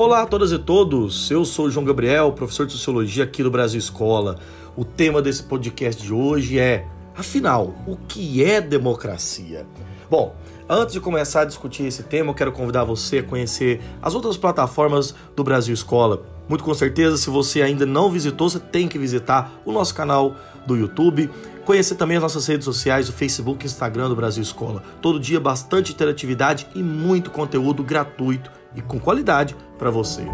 Olá a todas e todos, eu sou João Gabriel, professor de Sociologia aqui do Brasil Escola. O tema desse podcast de hoje é, afinal, o que é democracia? Bom, antes de começar a discutir esse tema, eu quero convidar você a conhecer as outras plataformas do Brasil Escola. Muito com certeza, se você ainda não visitou, você tem que visitar o nosso canal do YouTube, conhecer também as nossas redes sociais, o Facebook e Instagram do Brasil Escola. Todo dia bastante interatividade e muito conteúdo gratuito e com qualidade para você.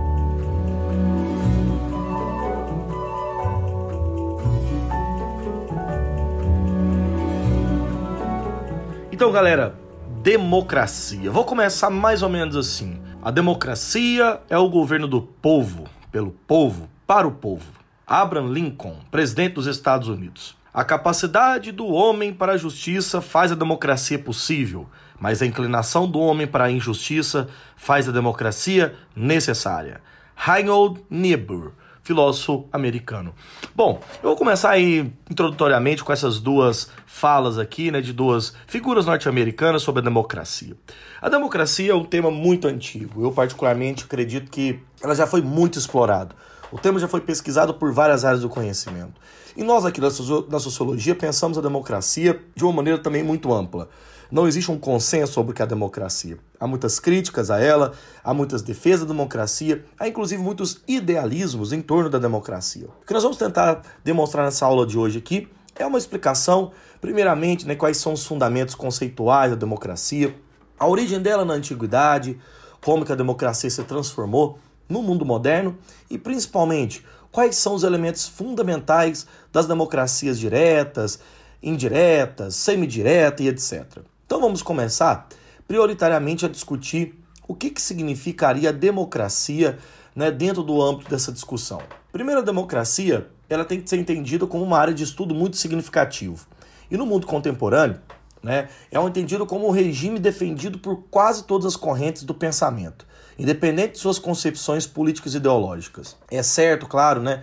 Então, galera, democracia. Vou começar mais ou menos assim. A democracia é o governo do povo, pelo povo, para o povo. Abraham Lincoln, presidente dos Estados Unidos. A capacidade do homem para a justiça faz a democracia possível, mas a inclinação do homem para a injustiça faz a democracia necessária. Reinhold Niebuhr, filósofo americano. Bom, eu vou começar aí introdutoriamente com essas duas falas aqui, né, de duas figuras norte-americanas sobre a democracia. A democracia é um tema muito antigo. Eu particularmente acredito que ela já foi muito explorado. O tema já foi pesquisado por várias áreas do conhecimento. E nós aqui na sociologia pensamos a democracia de uma maneira também muito ampla. Não existe um consenso sobre o que é a democracia. Há muitas críticas a ela, há muitas defesas da democracia, há inclusive muitos idealismos em torno da democracia. O que nós vamos tentar demonstrar nessa aula de hoje aqui é uma explicação, primeiramente, né, quais são os fundamentos conceituais da democracia, a origem dela na antiguidade, como que a democracia se transformou no mundo moderno e principalmente quais são os elementos fundamentais das democracias diretas, indiretas, semidireta e etc. Então vamos começar prioritariamente a discutir o que, que significaria democracia né, dentro do âmbito dessa discussão. Primeiro, a democracia ela tem que ser entendida como uma área de estudo muito significativo. E no mundo contemporâneo, né, é um entendido como um regime defendido por quase todas as correntes do pensamento independente de suas concepções políticas e ideológicas. É certo, claro, né,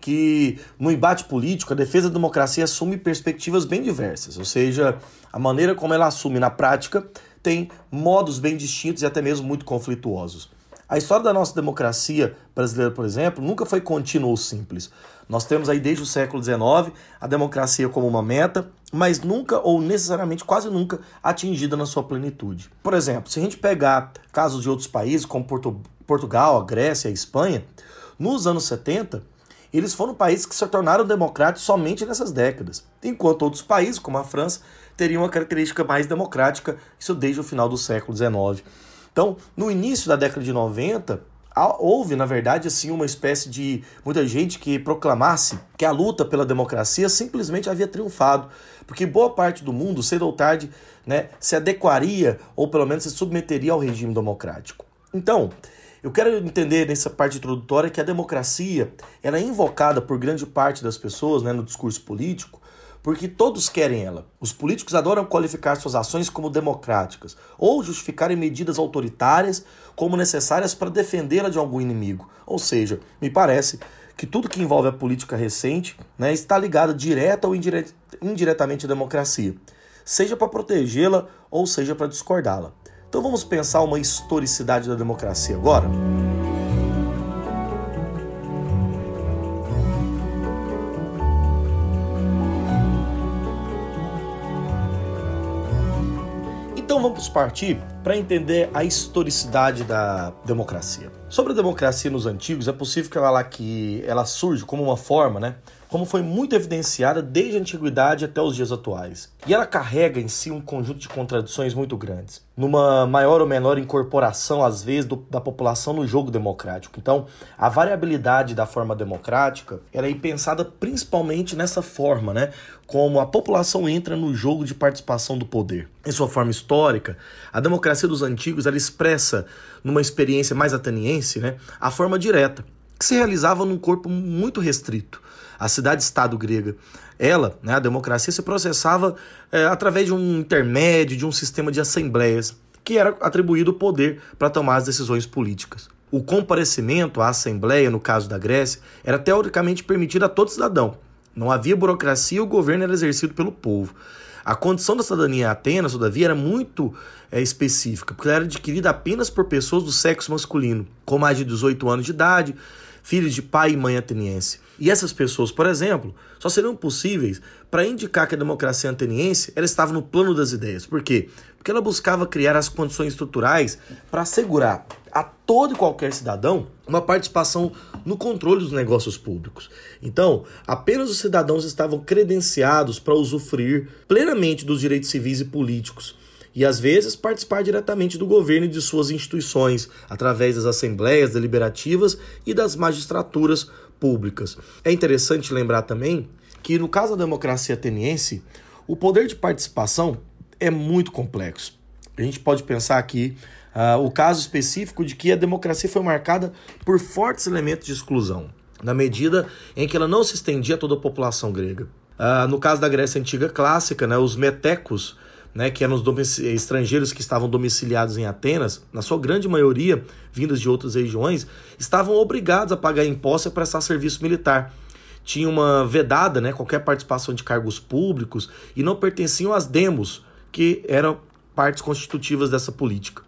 que no embate político a defesa da democracia assume perspectivas bem diversas, ou seja, a maneira como ela assume na prática tem modos bem distintos e até mesmo muito conflituosos. A história da nossa democracia brasileira, por exemplo, nunca foi contínua ou simples. Nós temos aí desde o século XIX a democracia como uma meta, mas nunca ou necessariamente quase nunca atingida na sua plenitude. Por exemplo, se a gente pegar casos de outros países, como Porto, Portugal, a Grécia, a Espanha, nos anos 70, eles foram países que se tornaram democráticos somente nessas décadas, enquanto outros países, como a França, teriam uma característica mais democrática, isso desde o final do século XIX. Então, no início da década de 90, houve, na verdade, assim, uma espécie de muita gente que proclamasse que a luta pela democracia simplesmente havia triunfado, porque boa parte do mundo, cedo ou tarde, né, se adequaria ou pelo menos se submeteria ao regime democrático. Então, eu quero entender nessa parte introdutória que a democracia ela é invocada por grande parte das pessoas né, no discurso político porque todos querem ela. Os políticos adoram qualificar suas ações como democráticas ou justificarem medidas autoritárias como necessárias para defendê-la de algum inimigo. Ou seja, me parece que tudo que envolve a política recente né, está ligado direta ou indiretamente à democracia, seja para protegê-la ou seja para discordá-la. Então vamos pensar uma historicidade da democracia agora? Então vamos partir para entender a historicidade da democracia. Sobre a democracia nos antigos, é possível que ela, que ela surge como uma forma, né, como foi muito evidenciada desde a antiguidade até os dias atuais. E ela carrega em si um conjunto de contradições muito grandes, numa maior ou menor incorporação, às vezes, do, da população no jogo democrático. Então, a variabilidade da forma democrática era é pensada principalmente nessa forma, né? Como a população entra no jogo de participação do poder. Em sua forma histórica, a democracia dos antigos ela expressa, numa experiência mais ateniense, né, a forma direta, que se realizava num corpo muito restrito a cidade-estado grega. Ela, né, a democracia, se processava é, através de um intermédio, de um sistema de assembleias, que era atribuído o poder para tomar as decisões políticas. O comparecimento à assembleia, no caso da Grécia, era teoricamente permitido a todo cidadão, Não havia burocracia, o governo era exercido pelo povo. A condição da cidadania em Atenas, todavia, era muito é, específica, porque ela era adquirida apenas por pessoas do sexo masculino, com mais de 18 anos de idade, filhos de pai e mãe ateniense. E essas pessoas, por exemplo, só seriam possíveis para indicar que a democracia ateniense ela estava no plano das ideias. Por quê? Porque ela buscava criar as condições estruturais para assegurar a todo e qualquer cidadão uma participação no controle dos negócios públicos. Então, apenas os cidadãos estavam credenciados para usufruir plenamente dos direitos civis e políticos e às vezes participar diretamente do governo e de suas instituições, através das assembleias deliberativas e das magistraturas públicas. É interessante lembrar também que no caso da democracia ateniense, o poder de participação é muito complexo. A gente pode pensar aqui uh, o caso específico de que a democracia foi marcada por fortes elementos de exclusão, na medida em que ela não se estendia a toda a população grega. Uh, no caso da Grécia Antiga Clássica, né, os metecos né, que eram os estrangeiros que estavam domiciliados em Atenas, na sua grande maioria vindos de outras regiões, estavam obrigados a pagar impostos e prestar serviço militar. Tinha uma vedada né, qualquer participação de cargos públicos e não pertenciam às demos, que eram partes constitutivas dessa política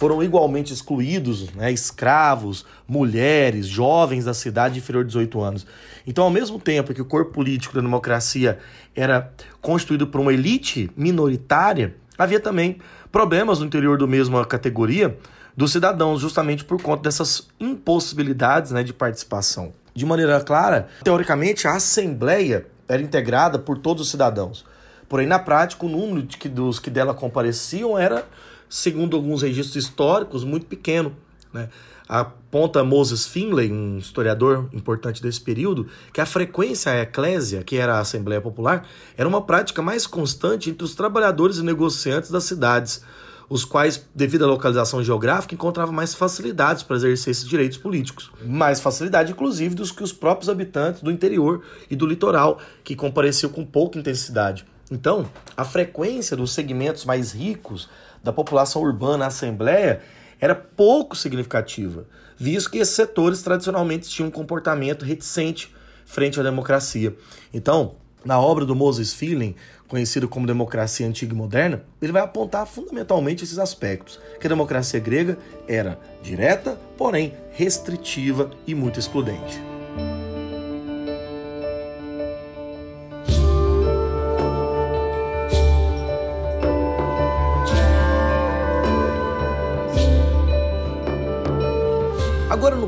foram igualmente excluídos né, escravos, mulheres, jovens da cidade inferior de 18 anos. Então, ao mesmo tempo que o corpo político da democracia era constituído por uma elite minoritária, havia também problemas no interior do mesma categoria dos cidadãos, justamente por conta dessas impossibilidades né, de participação. De maneira clara, teoricamente, a Assembleia era integrada por todos os cidadãos. Porém, na prática, o número de que, dos que dela compareciam era segundo alguns registros históricos, muito pequeno. Né? Aponta Moses Finlay, um historiador importante desse período, que a frequência à eclésia, que era a Assembleia Popular, era uma prática mais constante entre os trabalhadores e negociantes das cidades, os quais, devido à localização geográfica, encontravam mais facilidades para exercer esses direitos políticos. Mais facilidade, inclusive, dos que os próprios habitantes do interior e do litoral, que compareciam com pouca intensidade. Então, a frequência dos segmentos mais ricos da população urbana à Assembleia era pouco significativa, visto que esses setores tradicionalmente tinham um comportamento reticente frente à democracia. Então, na obra do Moses Feeling, conhecido como Democracia Antiga e Moderna, ele vai apontar fundamentalmente esses aspectos, que a democracia grega era direta, porém restritiva e muito excludente.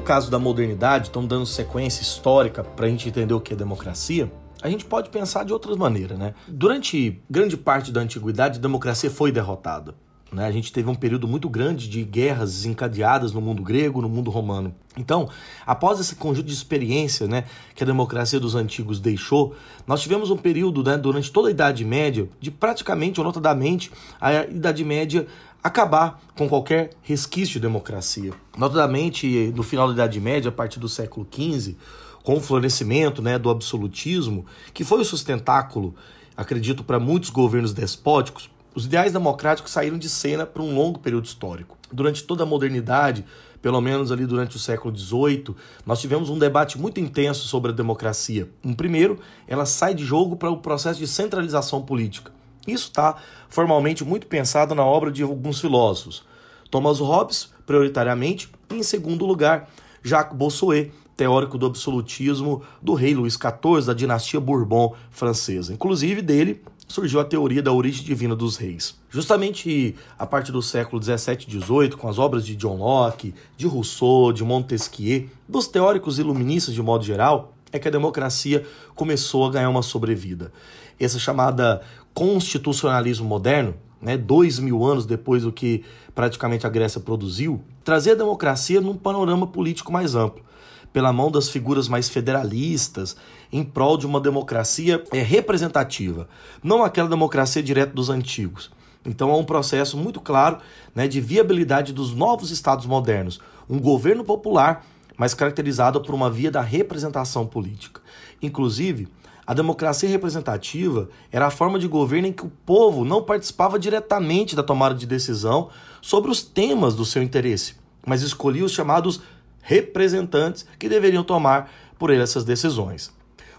Caso da modernidade, estamos dando sequência histórica para a gente entender o que é democracia. A gente pode pensar de outras maneiras, né? Durante grande parte da antiguidade, a democracia foi derrotada. Né? A gente teve um período muito grande de guerras desencadeadas no mundo grego, no mundo romano. Então, após esse conjunto de experiência né, que a democracia dos antigos deixou, nós tivemos um período né, durante toda a Idade Média de praticamente, ou notadamente, a Idade Média acabar com qualquer resquício de democracia. Notadamente, no final da Idade Média, a partir do século XV, com o florescimento né, do absolutismo, que foi o sustentáculo, acredito, para muitos governos despóticos, os ideais democráticos saíram de cena por um longo período histórico. Durante toda a modernidade, pelo menos ali durante o século XVIII, nós tivemos um debate muito intenso sobre a democracia. Um primeiro, ela sai de jogo para o processo de centralização política. Isso está formalmente muito pensado na obra de alguns filósofos. Thomas Hobbes, prioritariamente, e em segundo lugar, Jacques Bossuet, teórico do absolutismo do rei Luís XIV, da dinastia Bourbon francesa. Inclusive dele surgiu a teoria da origem divina dos reis. Justamente a partir do século 17 e 18, com as obras de John Locke, de Rousseau, de Montesquieu, dos teóricos iluministas de modo geral, é que a democracia começou a ganhar uma sobrevida. Essa chamada constitucionalismo moderno, né, dois mil anos depois do que praticamente a Grécia produziu, trazia a democracia num panorama político mais amplo, pela mão das figuras mais federalistas, em prol de uma democracia é, representativa, não aquela democracia direta dos antigos. Então é um processo muito claro né, de viabilidade dos novos estados modernos, um governo popular, mas caracterizado por uma via da representação política. Inclusive, a democracia representativa era a forma de governo em que o povo não participava diretamente da tomada de decisão sobre os temas do seu interesse, mas escolhia os chamados representantes que deveriam tomar por ele essas decisões.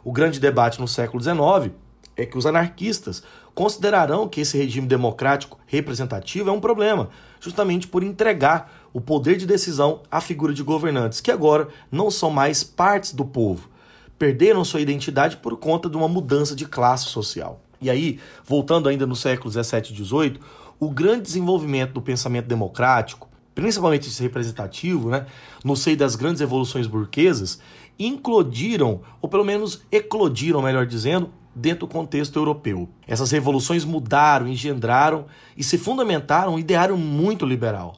O grande debate no século XIX é que os anarquistas considerarão que esse regime democrático representativo é um problema, justamente por entregar o poder de decisão à figura de governantes, que agora não são mais partes do povo. Perderam sua identidade por conta de uma mudança de classe social. E aí, voltando ainda no século 17 e 18, o grande desenvolvimento do pensamento democrático, principalmente esse representativo, né, no seio das grandes evoluções burguesas, inclodiram, ou pelo menos eclodiram, melhor dizendo, dentro do contexto europeu. Essas revoluções mudaram, engendraram e se fundamentaram um ideário muito liberal,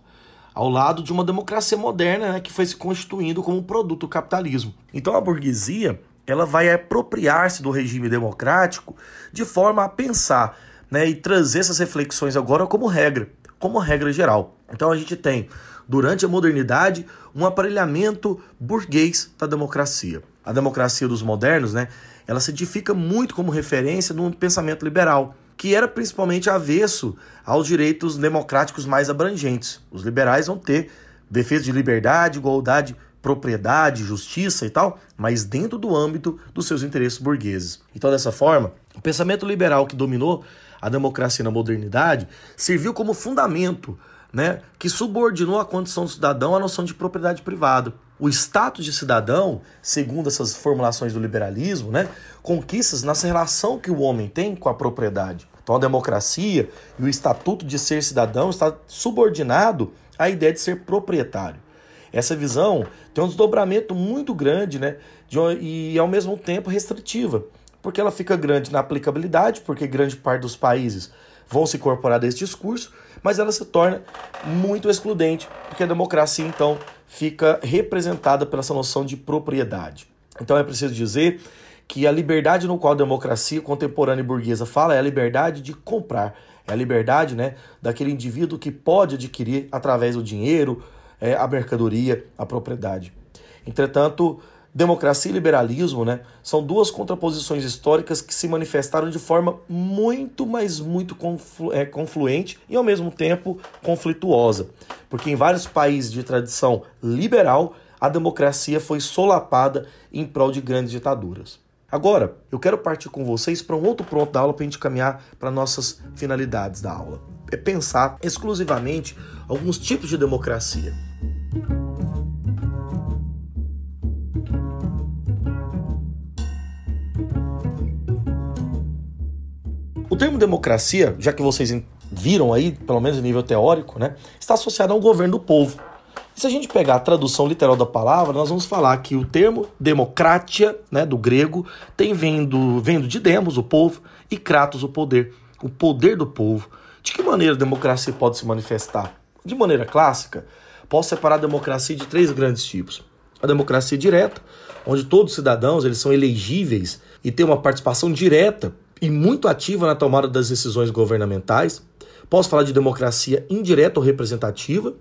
ao lado de uma democracia moderna né, que foi se constituindo como produto do capitalismo. Então a burguesia ela vai apropriar-se do regime democrático de forma a pensar né, e trazer essas reflexões agora como regra, como regra geral. Então a gente tem, durante a modernidade, um aparelhamento burguês da democracia. A democracia dos modernos, né, ela se edifica muito como referência num pensamento liberal, que era principalmente avesso aos direitos democráticos mais abrangentes. Os liberais vão ter defesa de liberdade, igualdade, propriedade, justiça e tal, mas dentro do âmbito dos seus interesses burgueses. Então, dessa forma, o pensamento liberal que dominou a democracia na modernidade serviu como fundamento né, que subordinou a condição do cidadão à noção de propriedade privada. O status de cidadão, segundo essas formulações do liberalismo, né, conquistas nessa relação que o homem tem com a propriedade. Então a democracia e o estatuto de ser cidadão está subordinado à ideia de ser proprietário. Essa visão tem um desdobramento muito grande né, de, e ao mesmo tempo restritiva, porque ela fica grande na aplicabilidade, porque grande parte dos países vão se incorporar desse discurso, mas ela se torna muito excludente, porque a democracia então fica representada pela essa noção de propriedade. Então é preciso dizer que a liberdade no qual a democracia contemporânea e burguesa fala é a liberdade de comprar, é a liberdade né, daquele indivíduo que pode adquirir através do dinheiro, é, a mercadoria, a propriedade. Entretanto, democracia e liberalismo né, são duas contraposições históricas que se manifestaram de forma muito, mas muito conflu é, confluente e ao mesmo tempo conflituosa. Porque em vários países de tradição liberal, a democracia foi solapada em prol de grandes ditaduras. Agora, eu quero partir com vocês para um outro ponto da aula para a gente caminhar para nossas finalidades da aula. É pensar exclusivamente alguns tipos de democracia. O termo democracia, já que vocês viram aí, pelo menos em nível teórico, né, está associado a um governo do povo. E se a gente pegar a tradução literal da palavra, nós vamos falar que o termo democratia, né, do grego, tem vindo, vindo de demos, o povo, e kratos, o poder. O poder do povo. De que maneira a democracia pode se manifestar? De maneira clássica, posso separar a democracia de três grandes tipos. A democracia direta, onde todos os cidadãos eles são elegíveis e têm uma participação direta e muito ativa na tomada das decisões governamentais. Posso falar de democracia indireta ou representativa,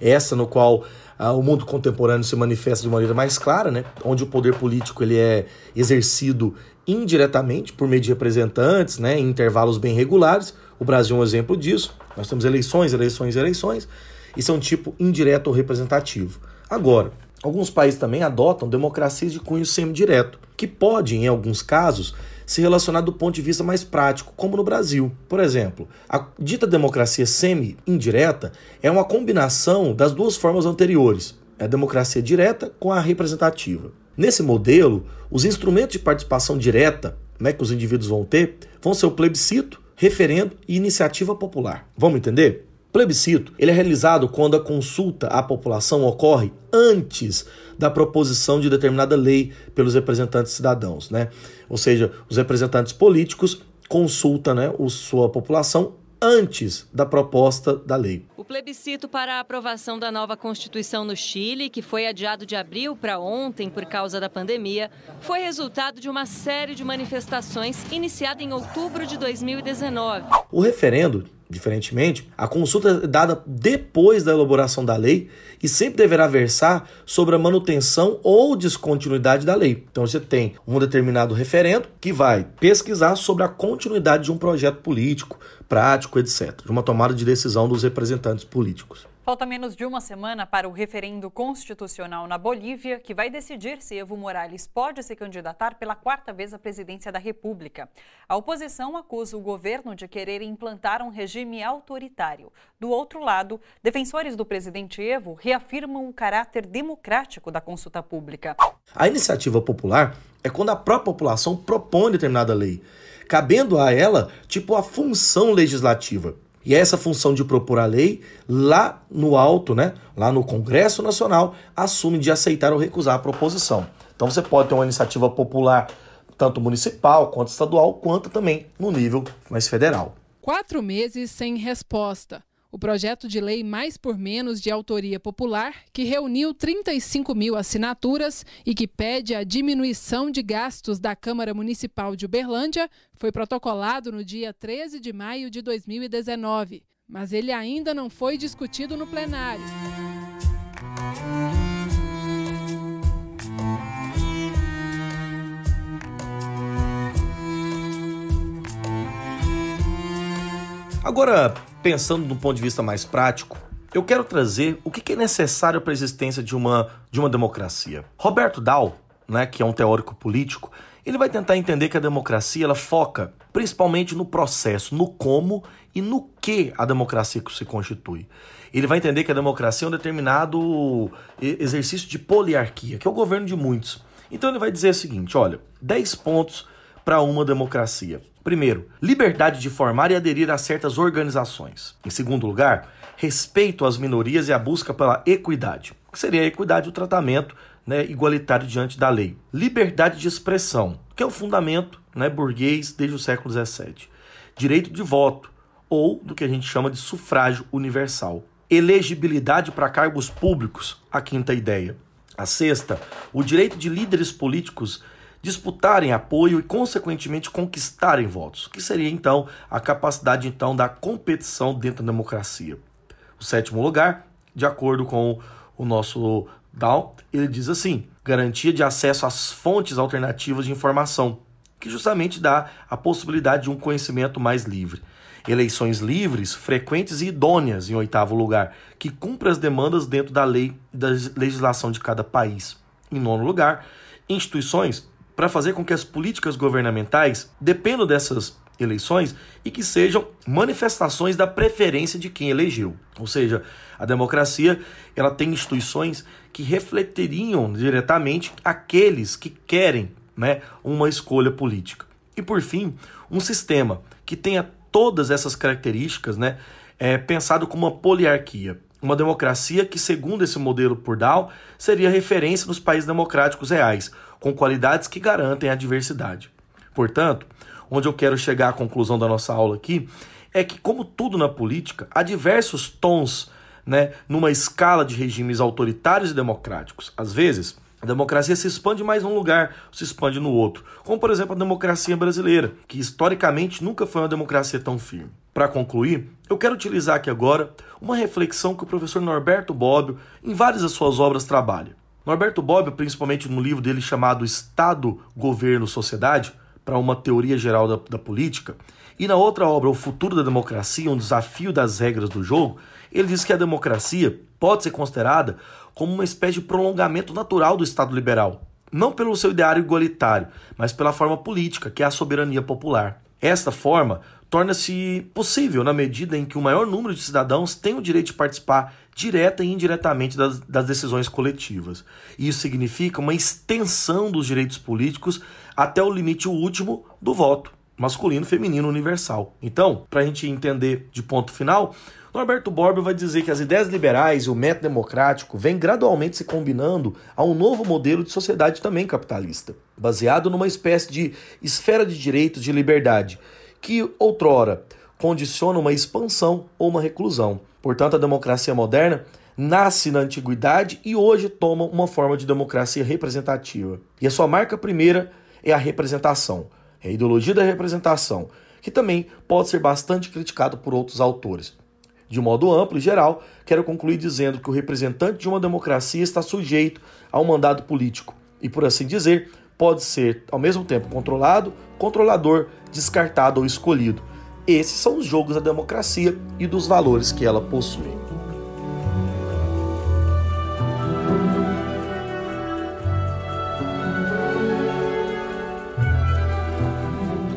essa no qual ah, o mundo contemporâneo se manifesta de maneira mais clara, né? onde o poder político ele é exercido indiretamente por meio de representantes, né? em intervalos bem regulares. O Brasil é um exemplo disso. Nós temos eleições, eleições, eleições. É um tipo indireto ou representativo. Agora, alguns países também adotam democracias de cunho semidireto, que pode, em alguns casos, se relacionar do ponto de vista mais prático, como no Brasil. Por exemplo, a dita democracia semi-indireta é uma combinação das duas formas anteriores, a democracia direta com a representativa. Nesse modelo, os instrumentos de participação direta né, que os indivíduos vão ter vão ser o plebiscito, referendo e iniciativa popular. Vamos entender? Plebiscito ele é realizado quando a consulta à população ocorre antes da proposição de determinada lei pelos representantes cidadãos, né? Ou seja, os representantes políticos consultam né, a sua população antes da proposta da lei. O plebiscito para a aprovação da nova Constituição no Chile, que foi adiado de abril para ontem por causa da pandemia, foi resultado de uma série de manifestações iniciada em outubro de 2019. O referendo Diferentemente, a consulta é dada depois da elaboração da lei e sempre deverá versar sobre a manutenção ou descontinuidade da lei. Então você tem um determinado referendo que vai pesquisar sobre a continuidade de um projeto político, prático, etc., de uma tomada de decisão dos representantes políticos. Falta menos de uma semana para o referendo constitucional na Bolívia, que vai decidir se Evo Morales pode se candidatar pela quarta vez à presidência da República. A oposição acusa o governo de querer implantar um regime autoritário. Do outro lado, defensores do presidente Evo reafirmam o caráter democrático da consulta pública. A iniciativa popular é quando a própria população propõe determinada lei, cabendo a ela, tipo, a função legislativa. E é essa função de propor a lei, lá no alto, né, lá no Congresso Nacional, assume de aceitar ou recusar a proposição. Então você pode ter uma iniciativa popular, tanto municipal quanto estadual, quanto também no nível mais federal. Quatro meses sem resposta o projeto de lei Mais por Menos de autoria popular, que reuniu 35 mil assinaturas e que pede a diminuição de gastos da Câmara Municipal de Uberlândia, foi protocolado no dia 13 de maio de 2019. Mas ele ainda não foi discutido no plenário. Agora, pensando do ponto de vista mais prático, eu quero trazer o que é necessário para a existência de uma, de uma democracia. Roberto Dahl, né, que é um teórico político, ele vai tentar entender que a democracia ela foca principalmente no processo, no como e no que a democracia se constitui. Ele vai entender que a democracia é um determinado exercício de poliarquia, que é o governo de muitos. Então ele vai dizer o seguinte: olha, 10 pontos para uma democracia. Primeiro, liberdade de formar e aderir a certas organizações. Em segundo lugar, respeito às minorias e a busca pela equidade, que seria a equidade do tratamento né, igualitário diante da lei. Liberdade de expressão, que é o fundamento né, burguês desde o século XVII. Direito de voto, ou do que a gente chama de sufrágio universal. Elegibilidade para cargos públicos, a quinta ideia. A sexta, o direito de líderes políticos disputarem apoio e consequentemente conquistarem votos, que seria então a capacidade então da competição dentro da democracia. O sétimo lugar, de acordo com o nosso Down, ele diz assim: garantia de acesso às fontes alternativas de informação, que justamente dá a possibilidade de um conhecimento mais livre. Eleições livres, frequentes e idôneas, em oitavo lugar, que cumpre as demandas dentro da lei e da legislação de cada país. Em nono lugar, instituições para fazer com que as políticas governamentais dependam dessas eleições e que sejam manifestações da preferência de quem elegeu. Ou seja, a democracia ela tem instituições que refletiriam diretamente aqueles que querem né, uma escolha política. E por fim, um sistema que tenha todas essas características, né, é pensado como uma poliarquia. Uma democracia que, segundo esse modelo por Dow, seria referência nos países democráticos reais, com qualidades que garantem a diversidade. Portanto, onde eu quero chegar à conclusão da nossa aula aqui é que, como tudo na política, há diversos tons né, numa escala de regimes autoritários e democráticos. Às vezes, a democracia se expande mais num lugar, se expande no outro. Como, por exemplo, a democracia brasileira, que historicamente nunca foi uma democracia tão firme. Para concluir, eu quero utilizar aqui agora uma reflexão que o professor Norberto Bobbio, em várias das suas obras, trabalha. Norberto Bobbio, principalmente no livro dele chamado Estado, Governo, Sociedade, para uma teoria geral da, da, política, e na outra obra, O Futuro da Democracia, um desafio das regras do jogo, ele diz que a democracia pode ser considerada como uma espécie de prolongamento natural do Estado liberal, não pelo seu ideário igualitário, mas pela forma política, que é a soberania popular. Esta forma torna-se possível na medida em que o maior número de cidadãos tem o direito de participar direta e indiretamente das, das, decisões coletivas. Isso significa uma extensão dos direitos políticos até o limite último do voto masculino, feminino, universal. Então, para a gente entender de ponto final, Norberto Borbio vai dizer que as ideias liberais e o método democrático vêm gradualmente se combinando a um novo modelo de sociedade também capitalista, baseado numa espécie de esfera de direitos de liberdade que outrora condiciona uma expansão ou uma reclusão. Portanto, a democracia moderna nasce na antiguidade e hoje toma uma forma de democracia representativa. E a sua marca primeira é a representação, é a ideologia da representação, que também pode ser bastante criticado por outros autores. De modo amplo e geral, quero concluir dizendo que o representante de uma democracia está sujeito a um mandato político e, por assim dizer, pode ser ao mesmo tempo controlado, controlador, descartado ou escolhido. Esses são os jogos da democracia e dos valores que ela possui.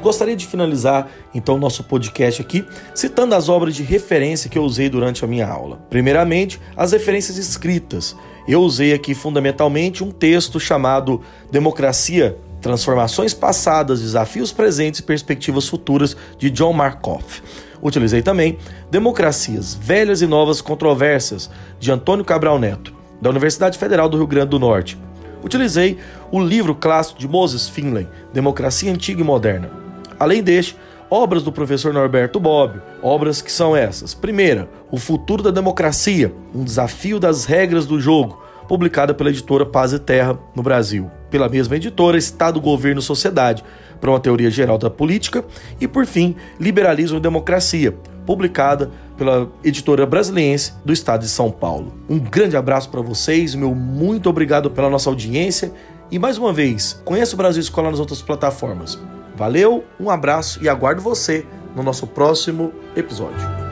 Gostaria de finalizar então o nosso podcast aqui citando as obras de referência que eu usei durante a minha aula. Primeiramente, as referências escritas. Eu usei aqui fundamentalmente um texto chamado Democracia Transformações Passadas, Desafios Presentes e Perspectivas Futuras, de John Markoff. Utilizei também Democracias Velhas e Novas Controvérsias, de Antônio Cabral Neto, da Universidade Federal do Rio Grande do Norte. Utilizei o livro clássico de Moses Finlay, Democracia Antiga e Moderna. Além deste, obras do professor Norberto Bobbio, obras que são essas. Primeira, O Futuro da Democracia, um desafio das regras do jogo, publicada pela editora Paz e Terra no Brasil. Pela mesma editora, Estado, Governo Sociedade, para uma teoria geral da política. E, por fim, Liberalismo e Democracia, publicada pela editora brasiliense do estado de São Paulo. Um grande abraço para vocês, meu muito obrigado pela nossa audiência e mais uma vez, conheça o Brasil Escola nas outras plataformas. Valeu, um abraço e aguardo você no nosso próximo episódio.